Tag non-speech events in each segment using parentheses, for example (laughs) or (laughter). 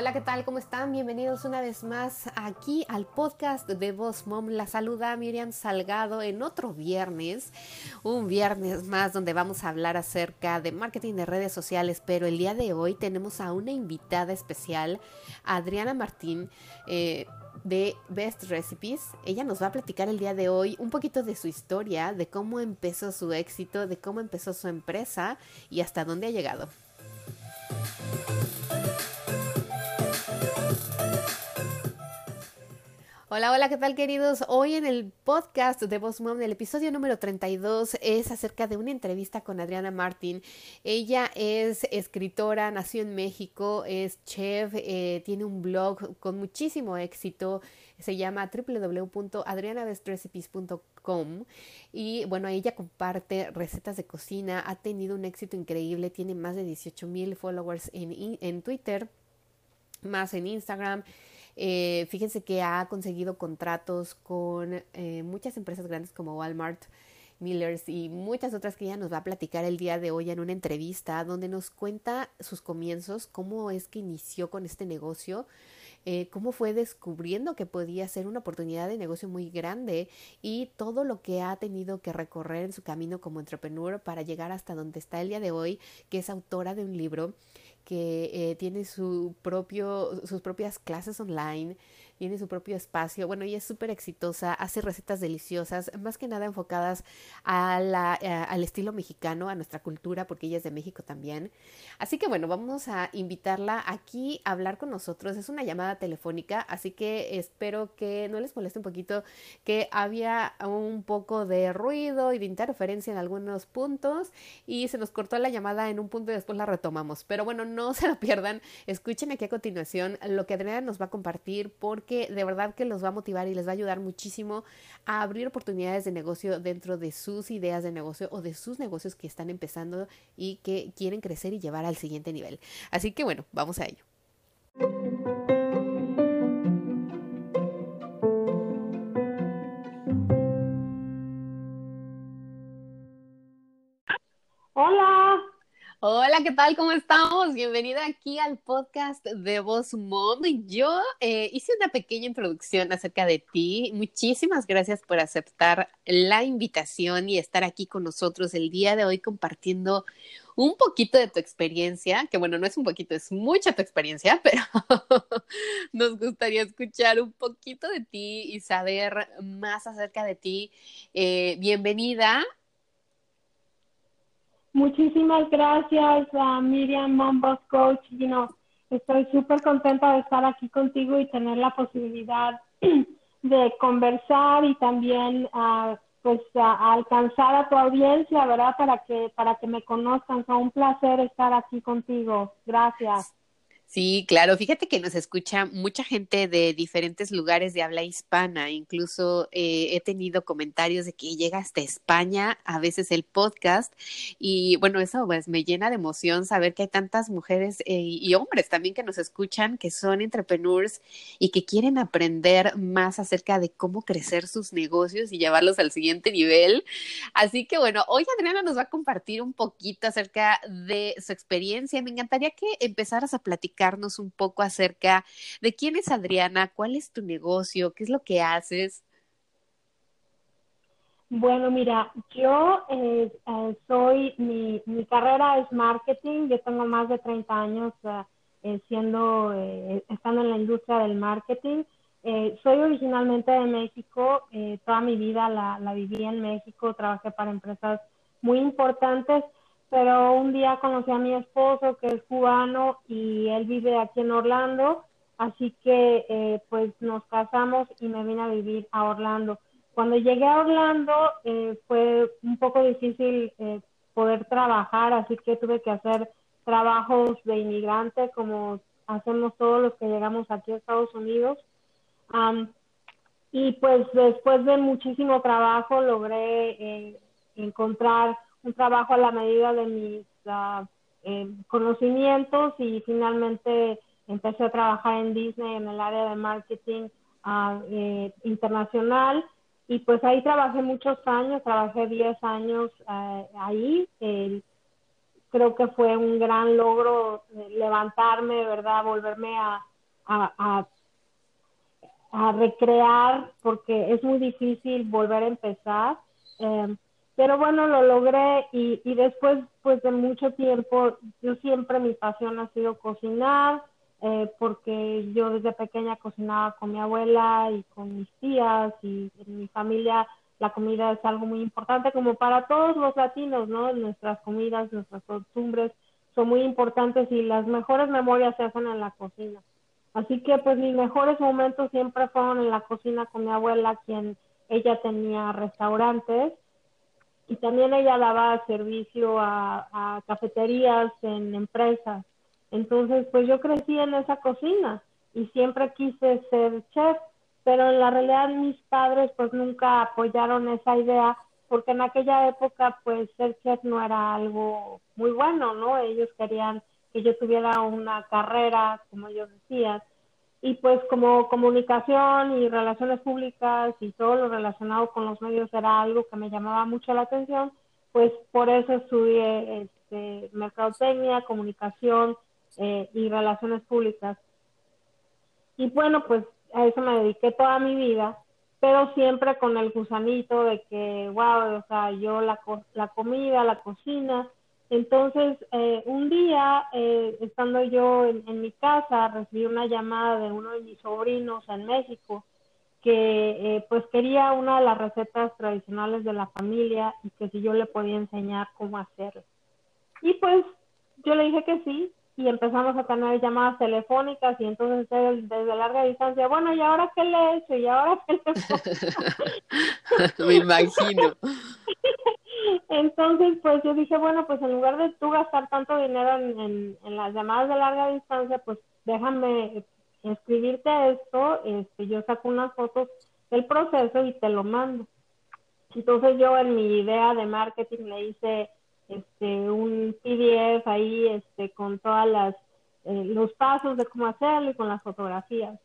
Hola, ¿qué tal? ¿Cómo están? Bienvenidos una vez más aquí al podcast de Voz Mom. La saluda Miriam Salgado en otro viernes, un viernes más donde vamos a hablar acerca de marketing de redes sociales, pero el día de hoy tenemos a una invitada especial, Adriana Martín. Eh, de Best Recipes. Ella nos va a platicar el día de hoy un poquito de su historia, de cómo empezó su éxito, de cómo empezó su empresa y hasta dónde ha llegado. Hola, hola, ¿qué tal queridos? Hoy en el podcast de Boss Mom, el episodio número 32 es acerca de una entrevista con Adriana Martín. Ella es escritora, nació en México, es chef, eh, tiene un blog con muchísimo éxito, se llama www.adrianabestrecipes.com y bueno, ella comparte recetas de cocina, ha tenido un éxito increíble, tiene más de 18 mil followers en, en Twitter, más en Instagram. Eh, fíjense que ha conseguido contratos con eh, muchas empresas grandes como Walmart, Millers y muchas otras que ella nos va a platicar el día de hoy en una entrevista donde nos cuenta sus comienzos, cómo es que inició con este negocio, eh, cómo fue descubriendo que podía ser una oportunidad de negocio muy grande y todo lo que ha tenido que recorrer en su camino como entrepreneur para llegar hasta donde está el día de hoy, que es autora de un libro que eh, tiene su propio, sus propias clases online, tiene su propio espacio. Bueno, ella es súper exitosa, hace recetas deliciosas, más que nada enfocadas a la, eh, al estilo mexicano, a nuestra cultura, porque ella es de México también. Así que bueno, vamos a invitarla aquí a hablar con nosotros. Es una llamada telefónica, así que espero que no les moleste un poquito que había un poco de ruido y de interferencia en algunos puntos y se nos cortó la llamada en un punto y después la retomamos. Pero bueno, no (laughs) se lo pierdan. Escuchen aquí a continuación lo que Adriana nos va a compartir porque que de verdad que los va a motivar y les va a ayudar muchísimo a abrir oportunidades de negocio dentro de sus ideas de negocio o de sus negocios que están empezando y que quieren crecer y llevar al siguiente nivel. Así que bueno, vamos a ello. Hola, ¿qué tal? ¿Cómo estamos? Bienvenida aquí al podcast de Voz Mom. Yo eh, hice una pequeña introducción acerca de ti. Muchísimas gracias por aceptar la invitación y estar aquí con nosotros el día de hoy compartiendo un poquito de tu experiencia, que bueno, no es un poquito, es mucha tu experiencia, (laughs) pero nos gustaría escuchar un poquito de ti y saber más acerca de ti. Eh, bienvenida Muchísimas gracias a Miriam Mombos Coach. You estoy súper contenta de estar aquí contigo y tener la posibilidad (clears throat) de conversar y también uh, pues alcanzar a tu audiencia, ¿verdad? Para que para que me conozcan. Fue un placer estar aquí contigo. Gracias. Sí, claro. Fíjate que nos escucha mucha gente de diferentes lugares de habla hispana. Incluso eh, he tenido comentarios de que llega hasta España a veces el podcast. Y bueno, eso pues me llena de emoción saber que hay tantas mujeres eh, y hombres también que nos escuchan, que son entrepreneurs y que quieren aprender más acerca de cómo crecer sus negocios y llevarlos al siguiente nivel. Así que bueno, hoy Adriana nos va a compartir un poquito acerca de su experiencia. Me encantaría que empezaras a platicar un poco acerca de quién es Adriana, cuál es tu negocio, qué es lo que haces. Bueno, mira, yo eh, eh, soy, mi, mi, carrera es marketing, yo tengo más de 30 años eh, siendo, estando en la industria del marketing. soy originalmente de México, toda mi vida la, la viví en México, trabajé para empresas muy importantes pero un día conocí a mi esposo que es cubano y él vive aquí en Orlando, así que eh, pues nos casamos y me vine a vivir a Orlando. Cuando llegué a Orlando eh, fue un poco difícil eh, poder trabajar, así que tuve que hacer trabajos de inmigrante como hacemos todos los que llegamos aquí a Estados Unidos. y pues después de muchísimo trabajo logré eh, encontrar trabajo a la medida de mis uh, conocimientos y finalmente empecé a trabajar en Disney en el área de marketing uh, internacional y pues ahí trabajé muchos años, trabajé 10 años ahí. creo que fue un gran logro levantarme, ¿verdad? Volverme a, recrear porque es muy difícil volver a empezar. Pero bueno, lo logré y, y después pues de mucho tiempo, yo siempre mi pasión ha sido cocinar, eh, porque yo desde pequeña cocinaba con mi abuela y con mis tías y en mi familia la comida es algo muy importante como para todos los latinos, ¿no? Nuestras comidas, nuestras costumbres son muy importantes y las mejores memorias se hacen en la cocina. Así que pues mis mejores momentos siempre fueron en la cocina con mi abuela, quien ella tenía restaurantes y también ella daba servicio a, cafeterías en empresas. Entonces, pues yo crecí en esa cocina y siempre quise ser chef, pero en la realidad mis padres pues nunca apoyaron esa idea porque en aquella época pues ser chef no era algo muy bueno, ¿no? Ellos querían que yo tuviera una carrera, como ellos decían, y pues como comunicación y relaciones públicas y todo lo relacionado con los medios era algo que me llamaba mucho la atención, pues por eso estudié este, mercadotecnia, comunicación eh, y relaciones públicas. Y bueno, pues a eso me dediqué toda mi vida, pero siempre con el gusanito de que, wow, o sea, yo la, la comida, la cocina, entonces, eh, un día, eh, estando yo en, mi casa, recibí una llamada de uno de mis sobrinos en México que eh, pues quería una de las recetas tradicionales de la familia y que si yo le podía enseñar cómo hacerlo. Y pues yo le dije que sí y empezamos a tener llamadas telefónicas y entonces él desde larga distancia, bueno, ¿y ahora qué le he hecho? ¿Y ahora qué le (laughs) Me imagino. (laughs) Entonces, pues yo dije, bueno, pues en lugar de tú gastar tanto dinero en, en, las llamadas de larga distancia, pues déjame escribirte esto, este, yo saco unas fotos del proceso y te lo mando. Entonces yo en mi idea de marketing le hice este un PDF ahí este con todas las eh, los pasos de cómo hacerlo y con las fotografías.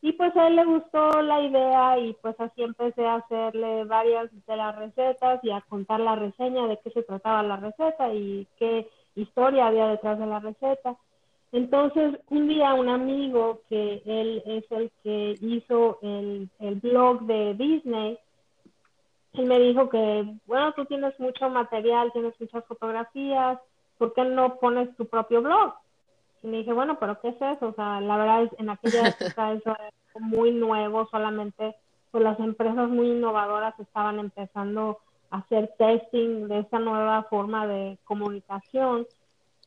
Y pues a él le gustó la idea y pues así empecé a hacerle varias de las recetas y a contar la reseña de qué se trataba la receta y qué historia había detrás de la receta. Entonces, un día un amigo que él es el que hizo el, el blog de Disney, él me dijo que, bueno, tú tienes mucho material, tienes muchas fotografías, ¿por qué no pones tu propio blog? Me dije, bueno, pero ¿qué es eso? O sea, la verdad es, en aquella época (laughs) eso era muy nuevo, solamente pues las empresas muy innovadoras estaban empezando a hacer testing de esta nueva forma de comunicación.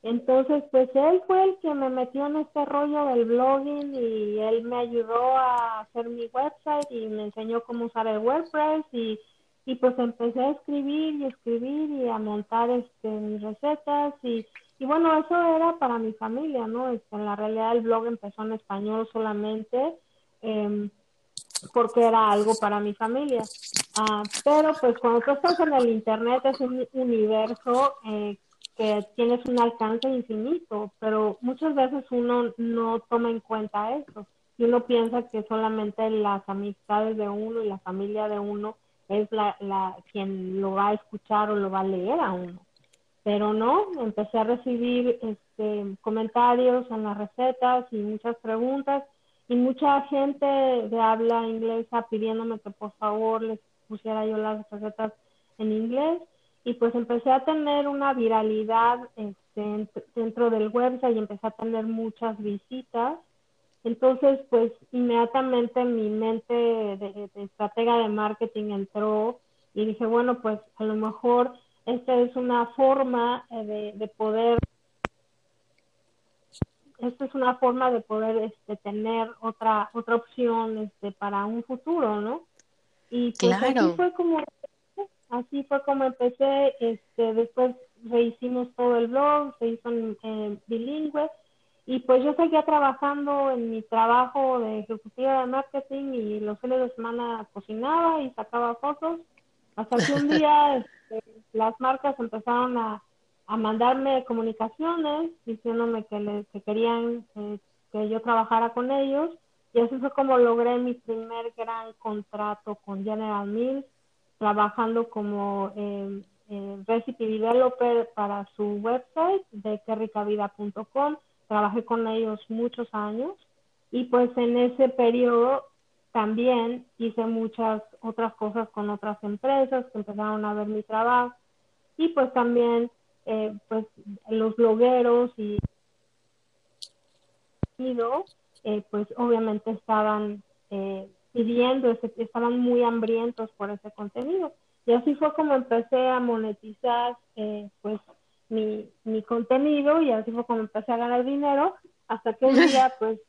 Entonces, pues él fue el que me metió en este rollo del blogging y él me ayudó a hacer mi website y me enseñó cómo usar el WordPress y, y pues empecé a escribir y escribir y a montar este, mis recetas y y bueno, eso era para mi familia, ¿no? Este, en la realidad el blog empezó en español solamente em, porque era algo para mi familia. Ah, pero pues cuando tú estás en el Internet es un universo eh, que tienes un alcance infinito, pero muchas veces uno no toma en cuenta eso. Y uno piensa que solamente las amistades de uno y la familia de uno es la, la quien lo va a escuchar o lo va a leer a uno pero no, empecé a recibir este, comentarios en las recetas y muchas preguntas y mucha gente de habla inglesa pidiéndome que por favor les pusiera yo las recetas en inglés y pues empecé a tener una viralidad este, dentro del website y empecé a tener muchas visitas. Entonces, pues inmediatamente mi mente de, de estratega de marketing entró y dije, bueno, pues a lo mejor esta es una forma eh, de, poder esta es una forma de poder este, tener otra otra opción este, para un futuro, ¿no? Y pues así fue como así fue como empecé, este, después rehicimos todo el blog, se hizo en, bilingüe Y pues yo seguía trabajando en mi trabajo de ejecutiva de marketing y los fines de semana cocinaba y sacaba fotos. Hasta que un (laughs) día las marcas empezaron a, a, mandarme comunicaciones diciéndome que, le, que querían que yo trabajara con ellos. Y así fue como logré mi primer gran contrato con General Mills, trabajando como eh, recipe developer para su website de querricavida.com trabajé con ellos muchos años y pues en ese periodo también hice muchas otras cosas con otras empresas que empezaron a ver mi trabajo y pues también eh, pues los blogueros y eh, pues obviamente estaban eh, pidiendo, estaban muy hambrientos por ese contenido. Y así fue como empecé a monetizar eh, pues mi, mi contenido y así fue como empecé a ganar dinero hasta que un (laughs) día pues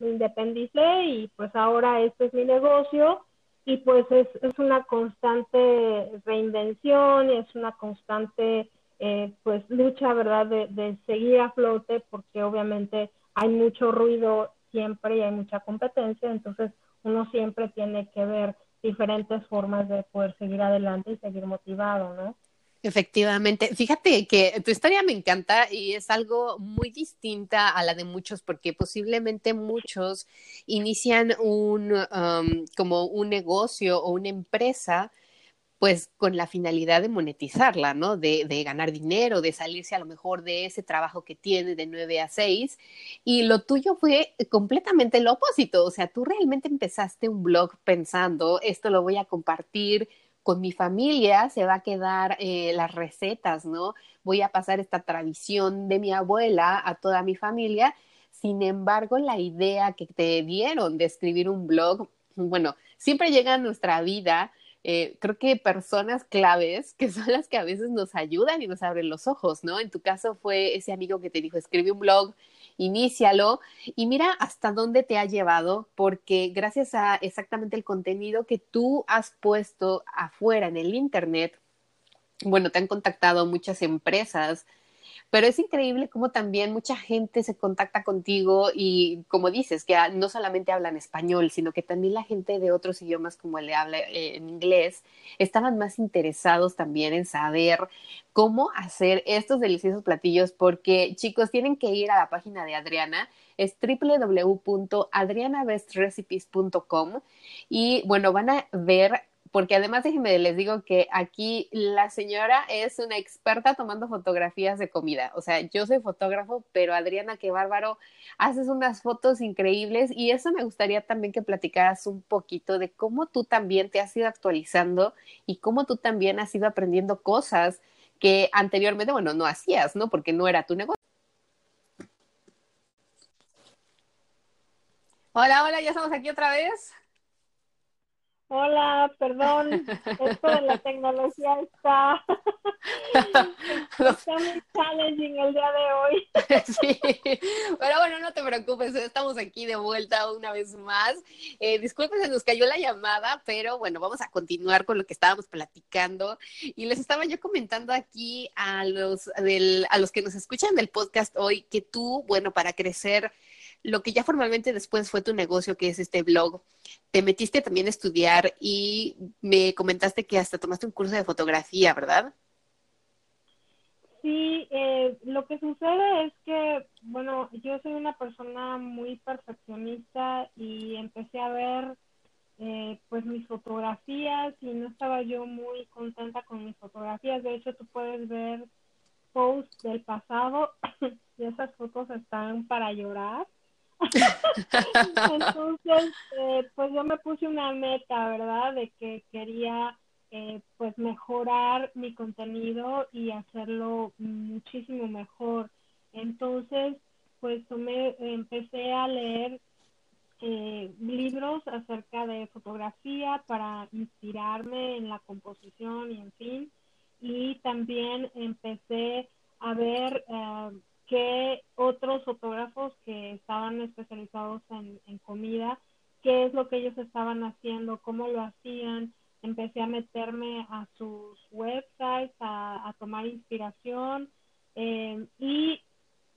me independicé y pues ahora este es mi negocio y pues es, es una constante reinvención es una constante eh, pues lucha, ¿verdad? De, de seguir a flote porque obviamente hay mucho ruido siempre y hay mucha competencia, entonces uno siempre tiene que ver diferentes formas de poder seguir adelante y seguir motivado, ¿no? Efectivamente, fíjate que tu historia me encanta y es algo muy distinta a la de muchos porque posiblemente muchos inician un um, como un negocio o una empresa pues con la finalidad de monetizarla, ¿no? De, de, ganar dinero, de salirse a lo mejor de ese trabajo que tiene de 9 a 6. Y lo tuyo fue completamente lo opuesto. O sea, tú realmente empezaste un blog pensando, esto lo voy a compartir con mi familia se va a quedar eh, las recetas, ¿no? Voy a pasar esta tradición de mi abuela a toda mi familia. Sin embargo, la idea que te dieron de escribir un blog, bueno, siempre llega a nuestra vida. Eh, creo que personas claves que son las que a veces nos ayudan y nos abren los ojos, ¿no? En tu caso fue ese amigo que te dijo, escribe un blog, inícialo y mira hasta dónde te ha llevado, porque gracias a exactamente el contenido que tú has puesto afuera en el Internet, bueno, te han contactado muchas empresas pero es increíble cómo también mucha gente se contacta contigo y como dices, que no solamente hablan español, sino que también la gente de otros idiomas como el de habla eh, en inglés estaban más interesados también en saber cómo hacer estos deliciosos platillos porque chicos tienen que ir a la página de Adriana es www.adrianabestrecipes.com y bueno, van a ver porque además déjenme les digo que aquí la señora es una experta tomando fotografías de comida. O sea, yo soy fotógrafo, pero Adriana, qué bárbaro, haces unas fotos increíbles y eso me gustaría también que platicaras un poquito de cómo tú también te has ido actualizando y cómo tú también has ido aprendiendo cosas que anteriormente, bueno, no hacías, ¿no? Porque no era tu negocio. Hola, hola, ya estamos aquí otra vez. Hola, perdón, esto de la tecnología está, (laughs) está muy challenging el día de hoy. (laughs) sí, pero bueno, no te preocupes, estamos aquí de vuelta una vez más. Eh, disculpen, se nos cayó la llamada, pero bueno, vamos a continuar con lo que estábamos platicando. Y les estaba yo comentando aquí a los, del, a los que nos escuchan del podcast hoy que tú, bueno, para crecer lo que ya formalmente después fue tu negocio, que es este blog, te metiste también a estudiar y me comentaste que hasta tomaste un curso de fotografía, ¿verdad? Sí, eh, lo que sucede es que, bueno, yo soy una persona muy perfeccionista y empecé a ver eh, pues mis fotografías y no estaba yo muy contenta con mis fotografías. De hecho, tú puedes ver posts del pasado (coughs) y esas fotos están para llorar. Entonces, eh, pues yo me puse una meta, ¿verdad? De que quería eh, pues mejorar mi contenido y hacerlo muchísimo mejor. Entonces, pues tomé, empecé a leer eh, libros acerca de fotografía para inspirarme en la composición y en fin. Y también empecé a ver que otros fotógrafos que estaban especializados en, comida, qué es lo que ellos estaban haciendo, cómo lo hacían. Empecé a meterme a sus websites, a, tomar inspiración eh, y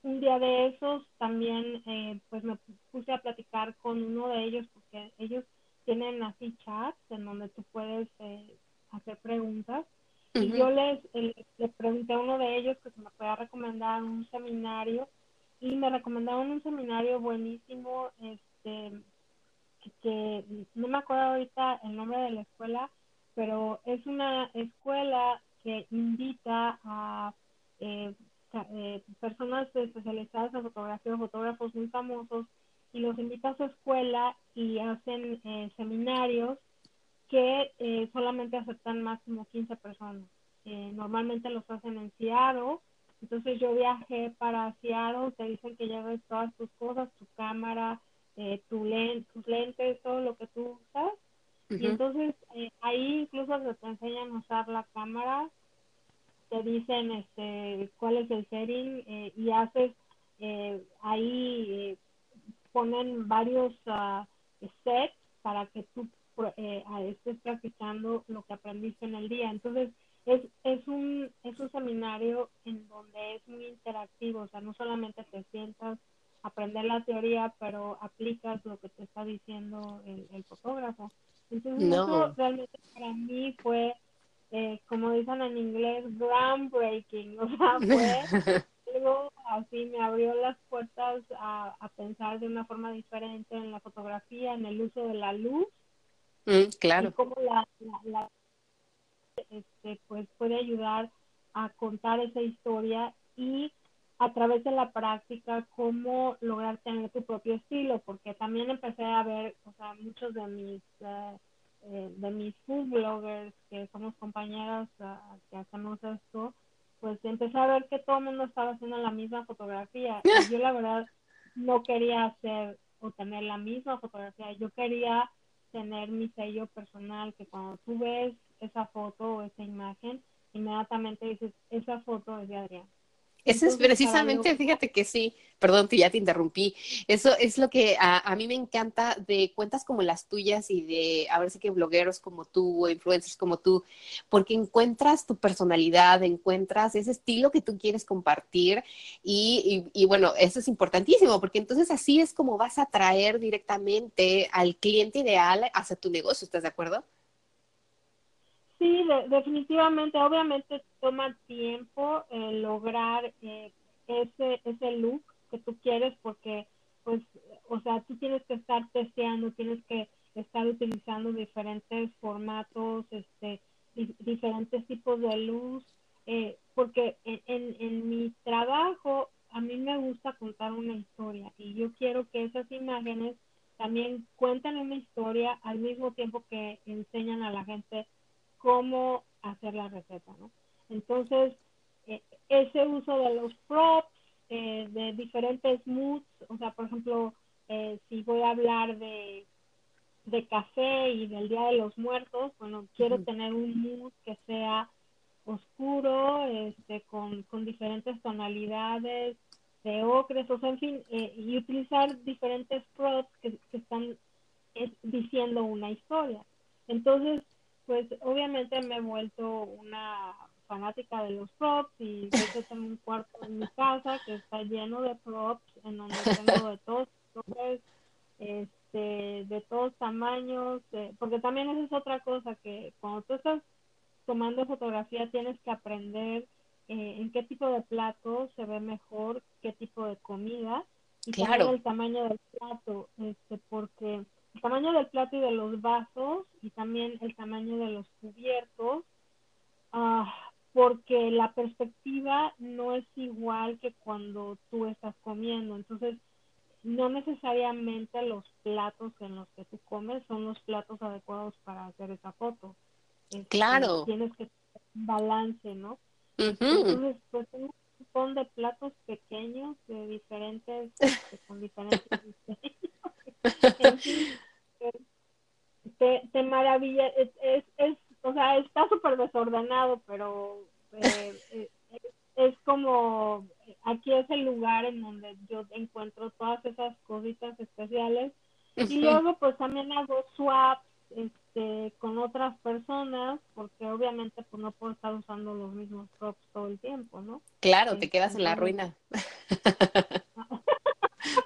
un día de esos también eh, pues me puse a platicar con uno de ellos porque ellos tienen así chats en donde tú puedes eh, hacer preguntas y yo les, les pregunté a uno de ellos que se me pueda recomendar un seminario y me recomendaron un seminario buenísimo este que no me acuerdo ahorita el nombre de la escuela pero es una escuela que invita a eh, eh, personas especializadas en fotografía, fotógrafos muy famosos, y los invita a su escuela y hacen eh, seminarios que eh, solamente aceptan máximo 15 personas. normalmente los hacen en Seattle. Entonces yo viajé para Seattle, te dicen que lleves todas tus cosas, tu cámara, tu lente, tus lentes, todo lo que tú usas. Y entonces ahí incluso te enseñan a usar la cámara, te dicen este cuál es el setting eh, y haces eh, ahí eh, ponen varios uh, sets para que tú estés practicando lo que aprendiste en el día. Entonces es, es un es un seminario en donde es muy interactivo o sea no solamente te sientas a aprender la teoría pero aplicas lo que te está diciendo el, el fotógrafo. Entonces eso realmente para mí fue eh, como dicen en inglés, groundbreaking, (laughs) o sea, fue (laughs) algo así, me abrió las puertas a, pensar de una forma diferente en la fotografía, en el uso de la luz. Mm, claro. Y cómo la, la, este, pues puede ayudar a contar esa historia y a través de la práctica cómo lograr tener tu propio estilo, porque también empecé a ver, o sea, muchos de mis eh, de mis food bloggers, que somos compañeras uh, que hacemos esto, pues empecé a ver que todo el mundo estaba haciendo la misma fotografía. Y yo la verdad no quería hacer o tener la misma fotografía, yo quería tener mi sello personal, que cuando tú ves esa foto o esa imagen, inmediatamente dices, esa foto es de Adrián. Eso es precisamente, fíjate que sí, perdón que ya te interrumpí, eso es lo que a, mí me encanta de cuentas como las tuyas y de, a ver si que blogueros como tú o influencers como tú, porque encuentras tu personalidad, encuentras ese estilo que tú quieres compartir y, y, bueno, eso es importantísimo, porque entonces así es como vas a atraer directamente al cliente ideal hacia tu negocio, ¿estás de acuerdo? Sí, definitivamente, obviamente toma tiempo eh, lograr eh, ese, ese look que tú quieres porque, pues, o sea, tú tienes que estar testeando, tienes que estar utilizando diferentes formatos, este, diferentes tipos de luz, eh, porque en, en, en mi trabajo a mí me gusta contar una historia y yo quiero que esas imágenes también cuenten una historia al mismo tiempo que enseñan a la gente cómo hacer la receta, ¿no? Entonces, eh, ese uso de los props, eh, de diferentes moods, o sea, por ejemplo, eh, si voy a hablar de, de café y del Día de los Muertos, bueno, quiero tener un mood que sea oscuro, este, con, con diferentes tonalidades de ocres, o sea, en fin, y utilizar diferentes props que, que están diciendo una historia. Entonces, pues obviamente me he vuelto una fanática de los props y de hecho tengo un cuarto en mi casa que está lleno de props en donde tengo de todos este, de todos tamaños, porque también esa es otra cosa que cuando tú estás tomando fotografía tienes que aprender eh, en qué tipo de plato se ve mejor, qué tipo de comida y también el tamaño del plato, este, porque el tamaño del plato y de los vasos y también el tamaño de los cubiertos, ah, porque la perspectiva no es igual que cuando tú estás comiendo. Entonces, no necesariamente los platos en los que tú comes son los platos adecuados para hacer esa foto. Este, claro. Tienes que balance, ¿no? Entonces, pues un montón de platos pequeños de diferentes, (laughs) este, con diferentes te, te maravilla, es, es, o sea, está súper desordenado, pero eh, eh, es, como, aquí es el lugar en donde yo encuentro todas esas cositas especiales. Y luego pues también hago swaps, este, este, con otras personas, porque obviamente pues no puedo estar usando los mismos props todo el tiempo, ¿no? Claro, te quedas en la ruina. (laughs)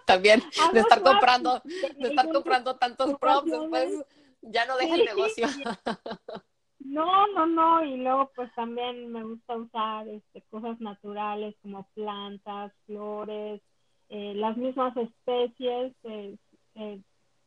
También ah, de estar comprando, de estar comprando tantos props, después ya no deja el negocio. (laughs) No, no, no, y luego pues también me gusta usar este, cosas naturales como plantas, flores, eh, las mismas especies, eh, eh,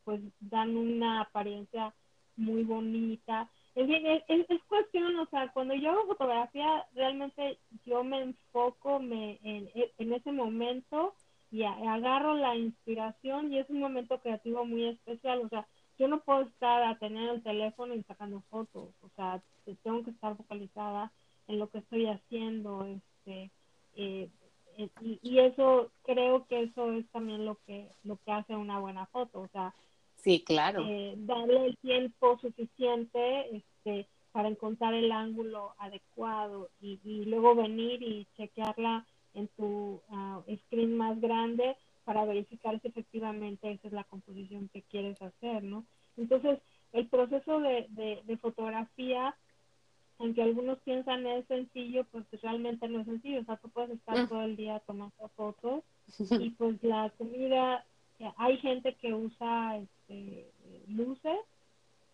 pues dan una apariencia muy bonita. Es, es, es, cuestión, o sea, cuando yo hago fotografía, realmente yo me enfoco me, en, en ese momento y agarro la inspiración y es un momento creativo muy especial, o sea, yo no puedo estar a tener el teléfono y sacando fotos, o sea, tengo que estar focalizada en lo que estoy haciendo, este, eh, eh, y, eso creo que eso es también lo que lo que hace una buena foto, o sea, sí, claro, eh, darle el tiempo suficiente, este, para encontrar el ángulo adecuado y, luego venir y chequearla en tu ah, screen más grande para verificar si efectivamente esa es la composición que quieres hacer, ¿no? Entonces, el proceso de, de, fotografía, aunque algunos piensan es sencillo, pues realmente no es sencillo, o sea, tú puedes estar mm. todo el día tomando fotos (laughs) y pues la comida, eh, hay gente que usa este, luces,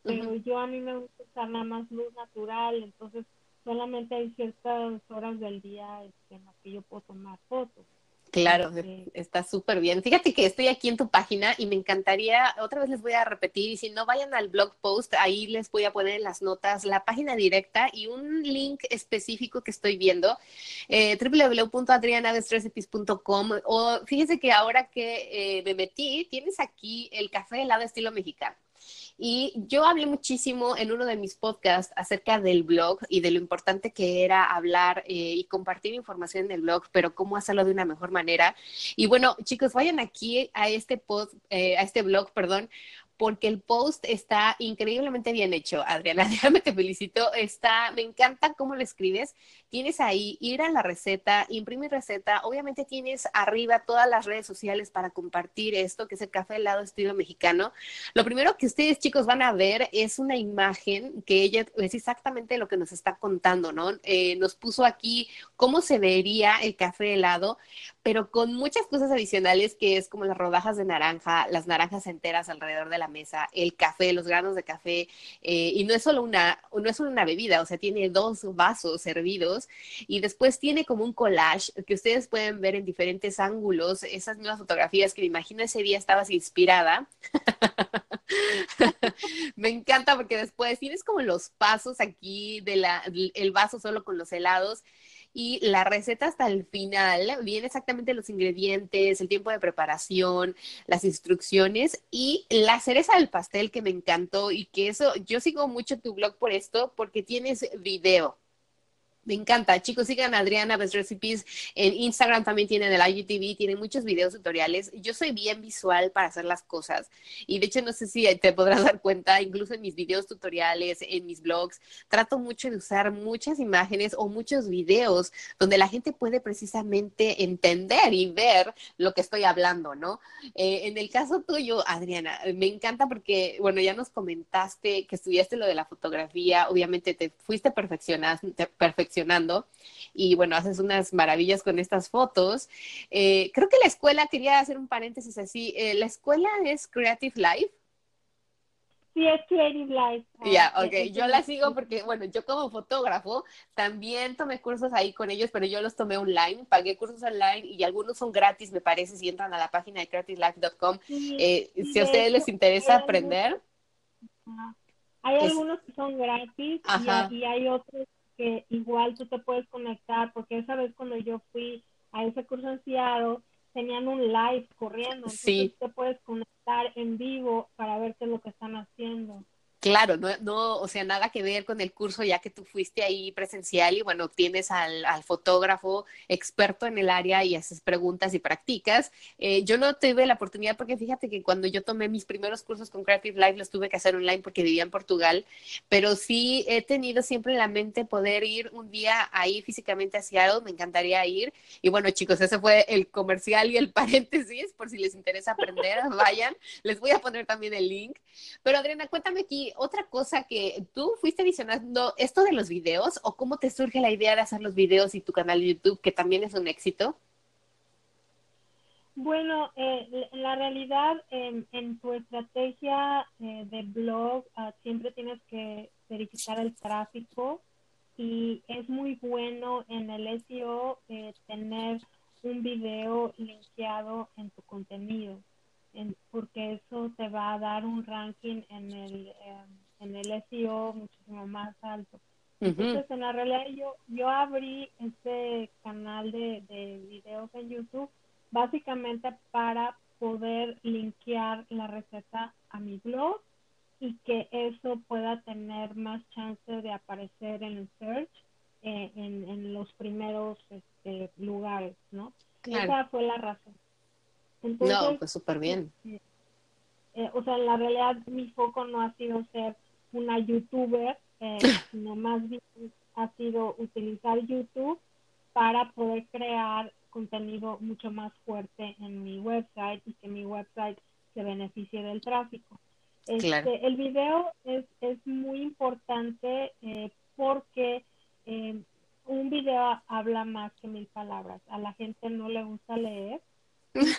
pero yo a mí me gusta usar nada más luz natural, entonces solamente hay ciertas horas del día este, en las que yo puedo tomar fotos. Claro, está súper bien. Fíjate que estoy aquí en tu página y me encantaría, otra vez les voy a repetir, y si no vayan al blog post, ahí les voy a poner en las notas la página directa y un link específico que estoy viendo, eh, o fíjense que ahora que eh, me metí, tienes aquí el café helado estilo mexicano. Y yo hablé muchísimo en uno de mis podcasts acerca del blog y de lo importante que era hablar eh, y compartir información en el blog, pero cómo hacerlo de una mejor manera. Y bueno, chicos, vayan aquí a este pod, eh, a este blog, perdón, porque el post está increíblemente bien hecho, Adriana. (laughs) Déjame te felicito. Está, me encanta cómo lo escribes. Tienes ahí ir a la receta, imprimir receta. Obviamente tienes arriba todas las redes sociales para compartir esto, que es el café helado estilo mexicano. Lo primero que ustedes, chicos, van a ver es una imagen que ella es exactamente lo que nos está contando, ¿no? Eh, nos puso aquí cómo se vería el café helado, pero con muchas cosas adicionales que es como las rodajas de naranja, las naranjas enteras alrededor de la mesa, el café, los granos de café, eh, y no es solo una, no es solo una bebida, o sea, tiene dos vasos servidos y después tiene como un collage que ustedes pueden ver en diferentes ángulos, esas mismas fotografías que me imagino ese día estabas inspirada. (laughs) me encanta porque después tienes como los pasos aquí de la, el vaso solo con los helados y la receta hasta el final viene exactamente los ingredientes, el tiempo de preparación, las instrucciones y la cereza del pastel que me encantó y que eso, yo sigo mucho tu blog por esto porque tienes video. Me encanta. Chicos, sigan a Adriana Best Recipes. En Instagram también tienen el IGTV, tienen muchos videos tutoriales. Yo soy bien visual para hacer las cosas. Y de hecho, no sé si te podrás dar cuenta, incluso en mis videos tutoriales, en mis blogs, trato mucho de usar muchas imágenes o muchos videos donde la gente puede precisamente entender y ver lo que estoy hablando, ¿no? Eh, en el caso tuyo, Adriana, me encanta porque, bueno, ya nos comentaste que estudiaste lo de la fotografía, obviamente te fuiste perfeccionando, perfeccionando y bueno, haces unas maravillas con estas fotos. Eh, creo que la escuela, quería hacer un paréntesis así, eh, la escuela es Creative Life. Sí, es Creative Life. Ya, ok. Yo la sigo porque, bueno, yo como fotógrafo también tomé cursos ahí con ellos, pero yo los tomé online, pagué cursos online y algunos son gratis, me parece, si entran a la página de creativelife.com. Eh, si a ustedes les interesa aprender. Hay algunos que son gratis y, hay otros que igual tú te puedes conectar, porque esa vez cuando yo fui a ese curso en Seattle, tenían un live corriendo, entonces te puedes conectar en vivo para ver qué es lo que están haciendo. Claro, no, no, o sea, nada que ver con el curso ya que tú fuiste ahí presencial y bueno, tienes al, al fotógrafo experto en el área y haces preguntas y practicas. Eh, yo no tuve la oportunidad porque fíjate que cuando yo tomé mis primeros cursos con Creative Life los tuve que hacer online porque vivía en Portugal, pero sí he tenido siempre en la mente poder ir un día ahí físicamente a Seattle, me encantaría ir. Y bueno, chicos, ese fue el comercial y el (laughs) paréntesis, por si les interesa aprender, vayan. Les voy a poner también el link. Pero Adriana, cuéntame aquí otra cosa que tú fuiste adicionando esto de los videos o cómo te surge la idea de hacer los videos y tu canal de YouTube, que también es un éxito. Bueno, eh, la realidad en, tu estrategia eh, de blog ah, siempre tienes que verificar el tráfico y es muy bueno en el SEO eh, tener un video linkeado en tu contenido, porque eso te va a dar un ranking en el, em, en el SEO muchísimo más alto. Entonces, en la realidad, yo, yo abrí este canal de, de videos en YouTube básicamente para poder linkear la receta a mi blog y que eso pueda tener más chance de aparecer en el search eh, en, los primeros este, lugares, ¿no? Esa fue la razón. No, pues súper bien. Eh, eh, o sea, en la realidad mi foco no ha sido ser una youtuber, (laughs) sino más bien ha sido utilizar YouTube para poder crear contenido mucho más fuerte en mi website y que mi website se beneficie del tráfico. Este, el video es, es muy importante eh, porque eh, un video habla más que mil palabras. A la gente no le gusta leer.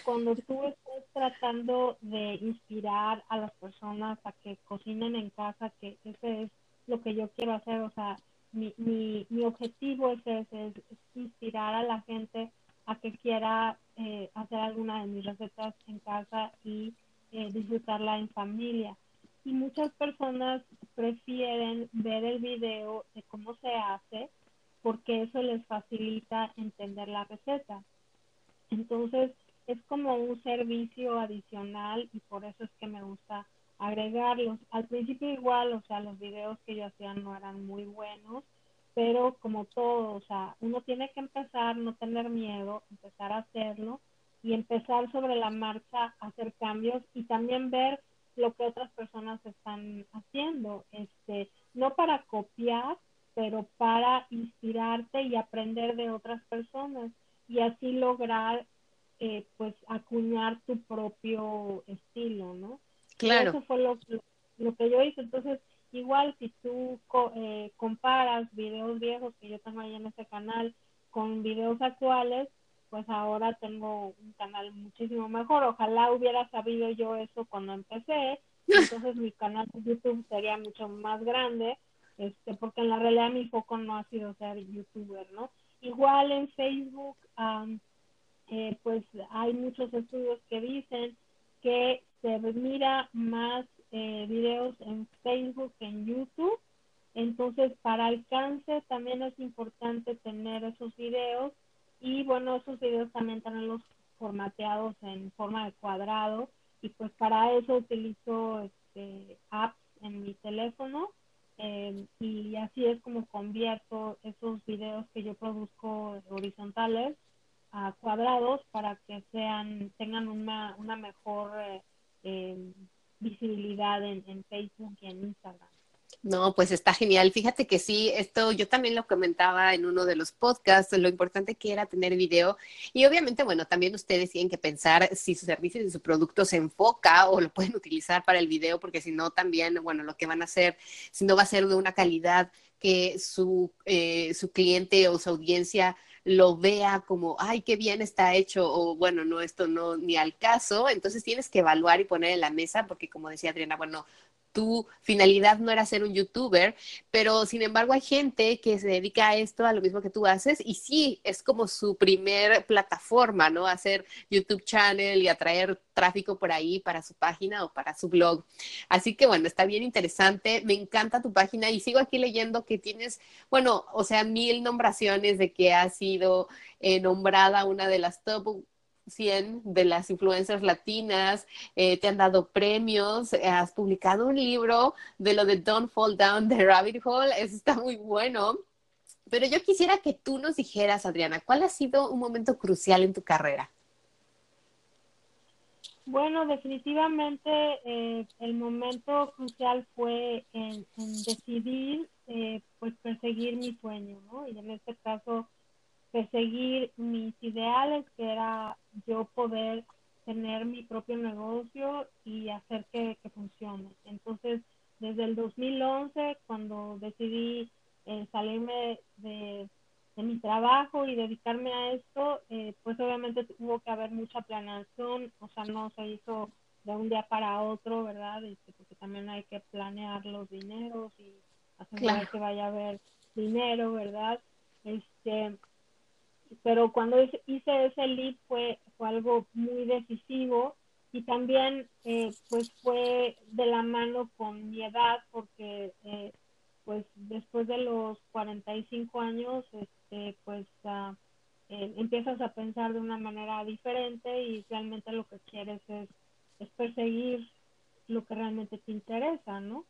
Cuando tú estás tratando de inspirar a las personas a que cocinen en casa, que ese es lo que yo quiero hacer, o sea, mi, mi, mi objetivo es ese, es inspirar a la gente a que quiera eh, hacer alguna de mis recetas en casa y eh, disfrutarla en familia. Y muchas personas prefieren ver el video de cómo se hace porque eso les facilita entender la receta. Entonces, es como un servicio adicional y por eso es que me gusta agregarlos. Al principio igual, o sea, los videos que yo hacía no eran muy buenos, pero como todo, o sea, uno tiene que empezar, no tener miedo, empezar a hacerlo y empezar sobre la marcha a hacer cambios y también ver lo que otras personas están haciendo, este, no para copiar, pero para inspirarte y aprender de otras personas y así lograr eh, pues acuñar tu propio estilo, ¿no? Claro. eso fue lo, lo que yo hice. Entonces, igual si tú eh, comparas videos viejos que yo tengo ahí en ese canal con videos actuales, pues ahora tengo un canal muchísimo mejor. Ojalá hubiera sabido yo eso cuando empecé, (laughs) entonces mi canal de YouTube sería mucho más grande, este, porque en la realidad mi foco no ha sido ser youtuber, ¿no? Igual en Facebook, eh, pues hay muchos estudios que dicen que se mira más eh, videos en Facebook, en YouTube. Entonces, para alcance también es importante tener esos videos y bueno, esos videos también los formateados en forma de cuadrado y pues para eso utilizo este, apps en mi teléfono eh, y así es como convierto esos videos que yo produzco horizontales a cuadrados para que sean tengan una, una mejor eh, eh visibilidad en, en Facebook y en Instagram. No, pues está genial. Fíjate que sí, esto yo también lo comentaba en uno de los podcasts, lo importante que era tener video. Y obviamente, bueno, también ustedes tienen que pensar si su servicio y su producto se enfoca o lo pueden utilizar para el video, porque si no, también, bueno, lo que van a hacer, si no va a ser de una calidad que su, eh, su cliente o su audiencia lo vea como, ay, qué bien está hecho, o bueno, no, esto no, ni al caso, entonces tienes que evaluar y poner en la mesa, porque como decía Adriana, bueno, tu finalidad no era ser un youtuber, pero sin embargo hay gente que se dedica a esto, a lo mismo que tú haces, y sí, es como su primer plataforma, ¿no? Hacer YouTube channel y atraer tráfico por ahí para su página o para su blog. Así que bueno, está bien interesante, me encanta tu página y sigo aquí leyendo que tienes, bueno, o sea, mil nombraciones de que has sido eh, nombrada una de las top 100 de las influencers latinas, eh, te han dado premios, eh, has publicado un libro de lo de Don't Fall Down the Rabbit Hole, eso está muy bueno. Pero yo quisiera que tú nos dijeras, Adriana, ¿cuál ha sido un momento crucial en tu carrera? Bueno, definitivamente eh, el momento crucial fue en, decidir pues perseguir mi sueño, ¿no? Y en este caso perseguir mis ideales, que era yo poder tener mi propio negocio y hacer que, funcione. Entonces, desde el 2011, cuando decidí eh, salirme de, mi trabajo y dedicarme a esto, eh, pues obviamente tuvo que haber mucha planeación, o sea, no se hizo de un día para otro, ¿verdad? Este, porque también hay que planear los dineros y asegurar que vaya a haber dinero, ¿verdad? Este, pero cuando hice ese lead fue, fue algo muy decisivo y también eh, pues fue de la mano con mi edad porque eh, pues después de los 45 años este pues uh, empiezas a pensar de una manera diferente y realmente lo que quieres es, es perseguir lo que realmente te interesa, ¿no?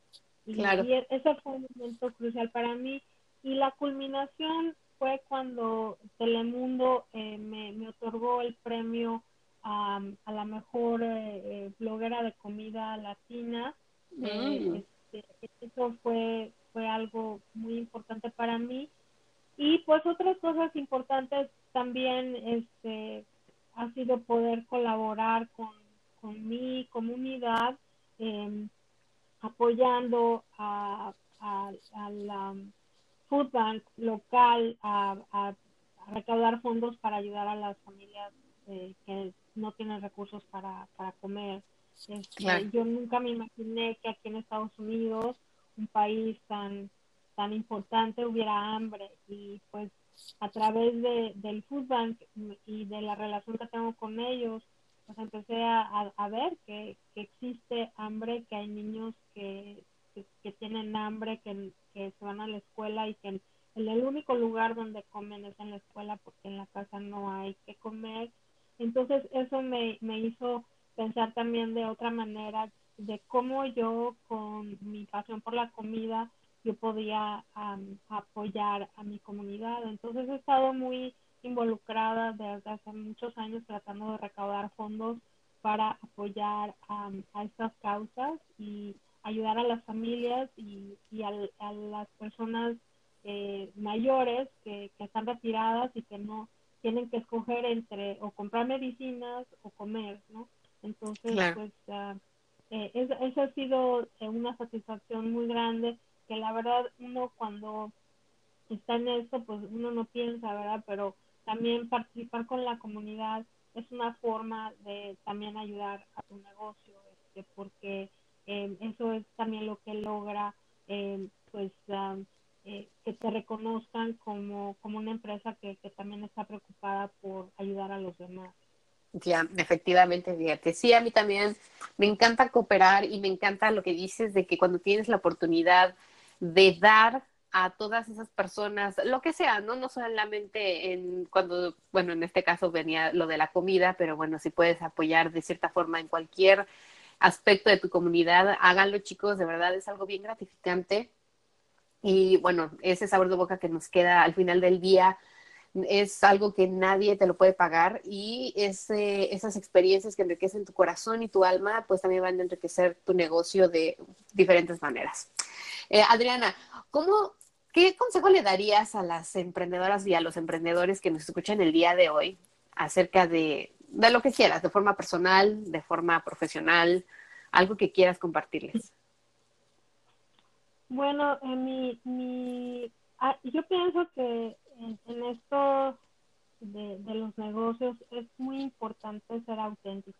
Y, claro. y ese fue un momento crucial para mí y la culminación fue cuando Telemundo eh, me, me, otorgó el premio a, a la mejor eh, eh, bloguera de comida latina. Mm. Este, eso fue, fue algo muy importante para mí. Y pues otras cosas importantes también este, ha sido poder colaborar con, con mi comunidad, em, apoyando a, a, a la food bank local a, a, recaudar fondos para ayudar a las familias eh, que no tienen recursos para, para comer. Este, yo nunca me imaginé que aquí en Estados Unidos, un país tan, tan importante, hubiera hambre y pues a través de, del food bank y de la relación que tengo con ellos, pues empecé a, a, ver que, que, existe hambre, que hay niños que, que, tienen hambre, que, que se van a la escuela y que en, el único lugar donde comen es en la escuela porque en la casa no hay que comer. Entonces eso me, me hizo pensar también de otra manera de cómo yo con mi pasión por la comida yo podía apoyar a mi comunidad. Entonces he estado muy involucrada desde hace muchos años tratando de recaudar fondos para apoyar a estas causas y ayudar a las familias y, y a, las personas eh, mayores que, que, están retiradas y que no tienen que escoger entre o comprar medicinas o comer, ¿no? Entonces, pues, uh, eh, eso, ha sido eh, una satisfacción muy grande que la verdad uno cuando está en esto, pues uno no piensa, ¿verdad? Pero también participar con la comunidad es una forma de también ayudar a tu negocio, este, porque eh, eso es también lo que logra eh, pues eh, que te reconozcan como, como una empresa que, que también está preocupada por ayudar a los demás. Ya, efectivamente, fíjate. Sí, a mí también me encanta cooperar y me encanta lo que dices de que cuando tienes la oportunidad de dar a todas esas personas, lo que sea, ¿no? No solamente en cuando, bueno, en este caso venía lo de la comida, pero bueno, si puedes apoyar de cierta forma en cualquier aspecto de tu comunidad, háganlo chicos, de verdad es algo bien gratificante. Y bueno, ese sabor de boca que nos queda al final del día es algo que nadie te lo puede pagar y ese, esas experiencias que enriquecen tu corazón y tu alma, pues también van a enriquecer tu negocio de diferentes maneras. Eh, Adriana, ¿cómo, ¿qué consejo le darías a las emprendedoras y a los emprendedores que nos escuchan el día de hoy acerca de de lo que quieras, de forma personal, de forma profesional, algo que quieras compartirles. Bueno, en mi, mi ah, yo pienso que en, esto de, los negocios es muy importante ser auténtico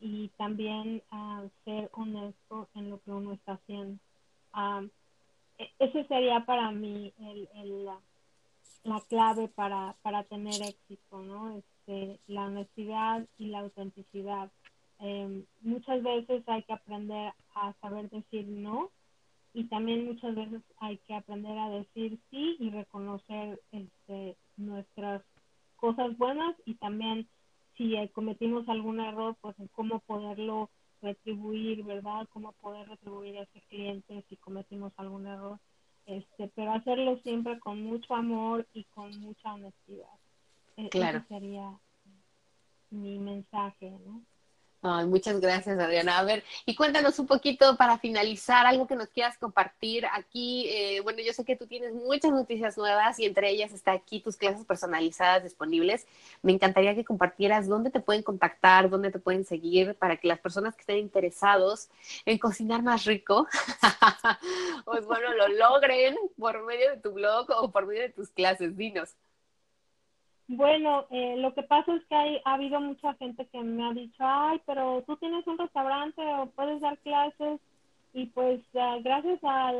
y también uh, ser honesto en lo que uno está haciendo. Uh, ese sería para mí el, el, la clave para, para tener éxito, ¿no? La honestidad y la autenticidad. Em, muchas veces hay que aprender a saber decir no y también muchas veces hay que aprender a decir sí y reconocer este, nuestras cosas buenas y también si eh, cometimos algún error, pues cómo poderlo retribuir, ¿verdad? Cómo poder retribuir a ese cliente si cometimos algún error. Este, pero hacerlo siempre con mucho amor y con mucha honestidad. E-, claro. Ese sería mi mensaje, ¿no? Ay, muchas gracias, Adriana. A ver, y cuéntanos un poquito para finalizar, algo que nos quieras compartir aquí. Eh, bueno, yo sé que tú tienes muchas noticias nuevas y entre ellas está aquí tus clases personalizadas disponibles. Me encantaría que compartieras dónde te pueden contactar, dónde te pueden seguir para que las personas que estén interesados en cocinar más rico, (laughs) pues bueno, lo logren por medio de tu blog o por medio de tus clases. Dinos. Bueno, eh, lo que pasa es que hay, ha habido mucha gente que me ha dicho, ay, pero tú tienes un restaurante o puedes dar clases y pues ah, gracias a,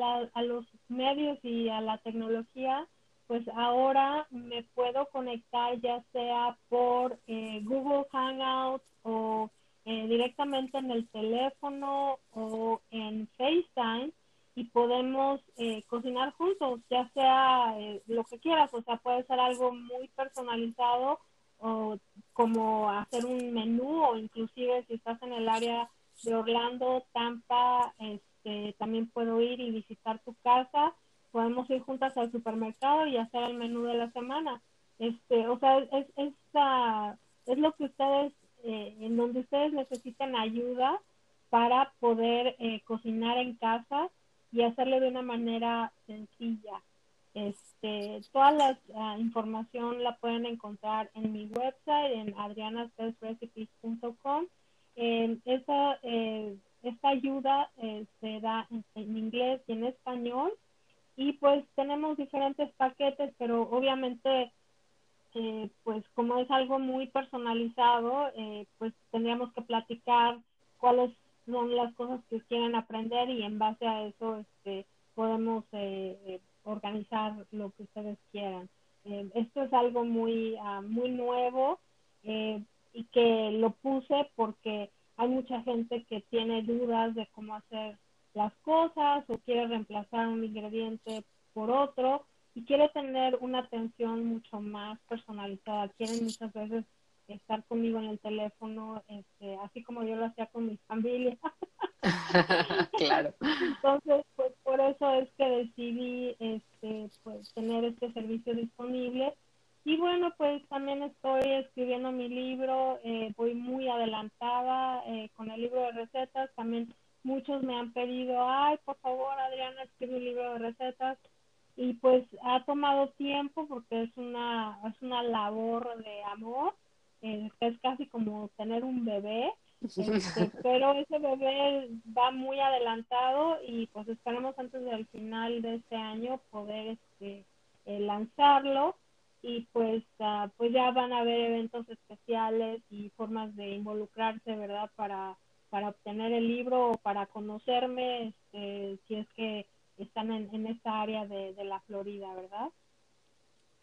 los medios y a la tecnología, pues ahora me puedo conectar ya sea por eh, Google Hangouts o eh, directamente en el teléfono o en FaceTime y podemos eh, cocinar juntos, ya sea eh, lo que quieras, o sea, puede ser algo muy personalizado o como hacer un menú o inclusive si estás en el área de Orlando, Tampa, este, también puedo ir y visitar tu casa, podemos ir juntas al supermercado y hacer el menú de la semana. Este, o sea, es, es, es lo que ustedes, eh, en donde ustedes necesitan ayuda para poder cocinar en casa y hacerlo de una manera sencilla. Este, toda la ah, información la pueden encontrar en mi website, en adrianasbestrecipes.com. Eh, esta, eh, esta ayuda eh, se da en, inglés y en español. Y pues tenemos diferentes paquetes, pero obviamente, eh, pues como es algo muy personalizado, pues tendríamos que platicar cuáles son las cosas que quieren aprender y en base a eso este, podemos eh, eh, organizar lo que ustedes quieran. Eh, esto es algo muy, ah, muy nuevo y que lo puse porque hay mucha gente que tiene dudas de cómo hacer las cosas o quiere reemplazar un ingrediente por otro y quiere tener una atención mucho más personalizada. Quieren muchas veces estar conmigo en el teléfono, este, así como yo lo hacía con mis familias. (laughs) claro. Entonces, pues por eso es que decidí este, pues, tener este servicio disponible. Y bueno, pues también estoy escribiendo mi libro, eh, voy muy adelantada eh, con el libro de recetas. También muchos me han pedido, ay, por favor, Adriana, escribe un libro de recetas. Y pues ha tomado tiempo porque es una, es una labor de amor eh, es casi como tener un bebé, este, (laughs) pero ese bebé va muy adelantado y pues esperamos antes del final de este año poder este, eh, lanzarlo y pues uh, pues ya van a haber eventos especiales y formas de involucrarse verdad para para obtener el libro o para conocerme este, si es que están en, en esta área de, de la Florida verdad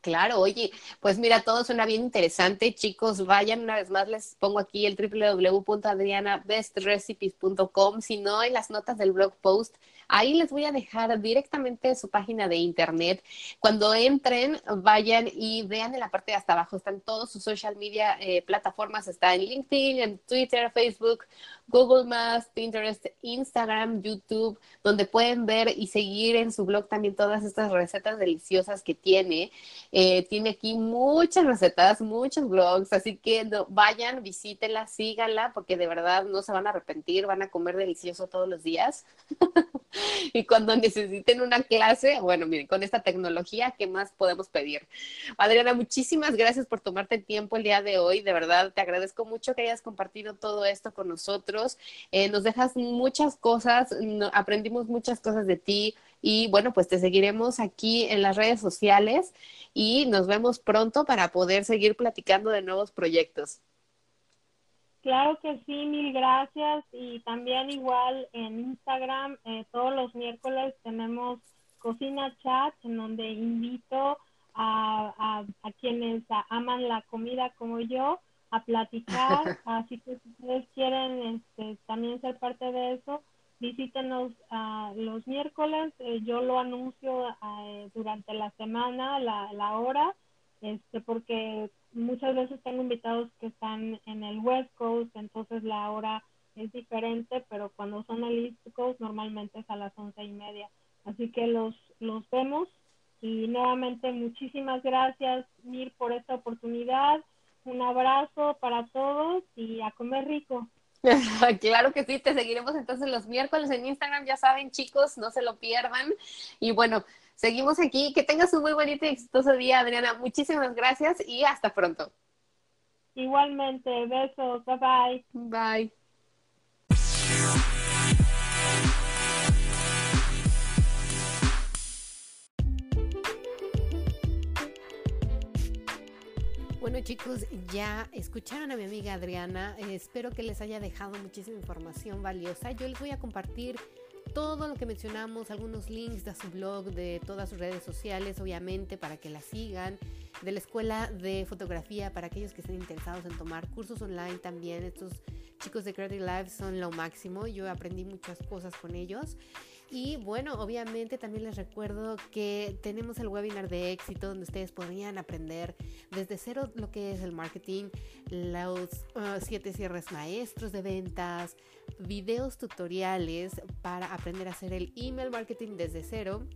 Claro, oye, pues mira, todo suena bien interesante, chicos. Vayan una vez más, les pongo aquí el www.adrianabestrecipes.com, si no, en las notas del blog post Ahí les voy a dejar directamente su página de internet. Cuando entren, vayan y vean en la parte de hasta abajo, están todos sus social media eh, plataformas, está en LinkedIn, en Twitter, Facebook, Google Maps, Pinterest, Instagram, YouTube, donde pueden ver y seguir en su blog también todas estas recetas deliciosas que tiene. Eh, tiene aquí muchas recetas, muchos blogs, así que vayan, visítenla, síganla, porque de verdad no se van a arrepentir, van a comer delicioso todos los días. (laughs) (laughs) y cuando necesiten una clase, bueno, miren, con esta tecnología, ¿qué más podemos pedir? Adriana, muchísimas gracias por tomarte el tiempo el día de hoy. De verdad, te agradezco mucho que hayas compartido todo esto con nosotros. Eh, nos dejas muchas cosas, aprendimos muchas cosas de ti. Y bueno, pues te seguiremos aquí en las redes sociales y nos vemos pronto para poder seguir platicando de nuevos proyectos. Claro que sí, mil gracias. Y también igual en Instagram, eh, todos los miércoles tenemos Cocina Chat, en donde invito a, a, quienes aman la comida como yo a platicar. (laughs) Así que si ustedes quieren este, también ser parte de eso, visítenos uh, los miércoles. Eh, yo lo anuncio eh, durante la semana, la, la hora, este, porque muchas veces tengo invitados que están en el West Coast, entonces la hora es diferente, pero cuando son el East Coast normalmente es a las once y media. Así que los, los vemos y nuevamente muchísimas gracias Mir por esta oportunidad. Un abrazo para todos y a comer rico. (laughs) claro que sí, te seguiremos entonces los miércoles en Instagram, ya saben chicos, no se lo pierdan. Y bueno, seguimos aquí. Que tengas un muy bonito y exitoso día, Adriana. Muchísimas gracias y hasta pronto. Igualmente, besos, bye bye. Bye. Bueno chicos, ya escucharon a mi amiga Adriana, espero que les haya dejado muchísima información valiosa. Yo les voy a compartir todo lo que mencionamos, algunos links de su blog, de todas sus redes sociales, obviamente, para que la sigan, de la escuela de fotografía, para aquellos que estén interesados en tomar cursos online también. Estos chicos de Creative Live son lo máximo, yo aprendí muchas cosas con ellos. Y bueno, obviamente también les recuerdo que tenemos el webinar de éxito donde ustedes podrían aprender desde cero lo que es el marketing, los uh, siete cierres maestros de ventas, videos tutoriales para aprender a hacer el email marketing desde cero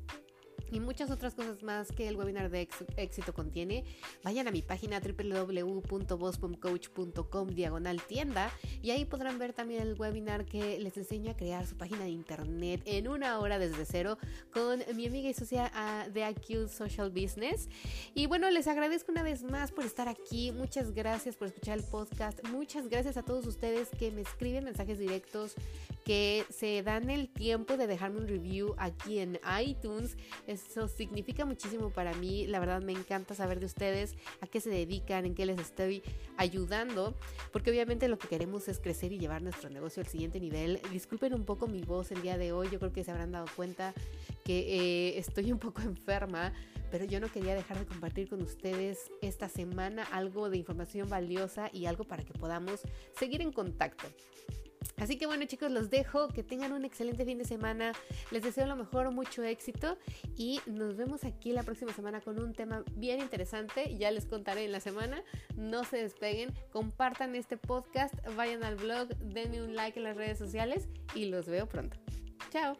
y muchas otras cosas más que el webinar de éxito contiene, vayan a mi página www.bospomcoach.com diagonal tienda y ahí podrán ver también el webinar que les enseño a crear su página de internet en una hora desde cero con mi amiga y socia ah, de IQ Social Business. Y bueno, les agradezco una vez más por estar aquí. Muchas gracias por escuchar el podcast. Muchas gracias a todos ustedes que me escriben mensajes directos, que se dan el tiempo de dejarme un review aquí en iTunes. Eso significa muchísimo para mí. La verdad me encanta saber de ustedes, a qué se dedican, en qué les estoy ayudando, porque obviamente lo que queremos es crecer y llevar nuestro negocio al siguiente nivel. Disculpen un poco mi voz el día de hoy, yo creo que se habrán dado cuenta que eh, estoy un poco (laughs) enferma, pero yo no quería dejar de compartir con ustedes esta semana algo de información valiosa y algo para que podamos seguir en contacto. Así que bueno chicos, los dejo, que tengan un excelente fin de semana, les deseo lo mejor, mucho éxito. Y nos vemos aquí la próxima semana con un tema bien interesante, ya les contaré en la semana, no se despeguen, compartan este podcast, vayan al blog, denme un like en las redes sociales. Y los veo pronto. Chao.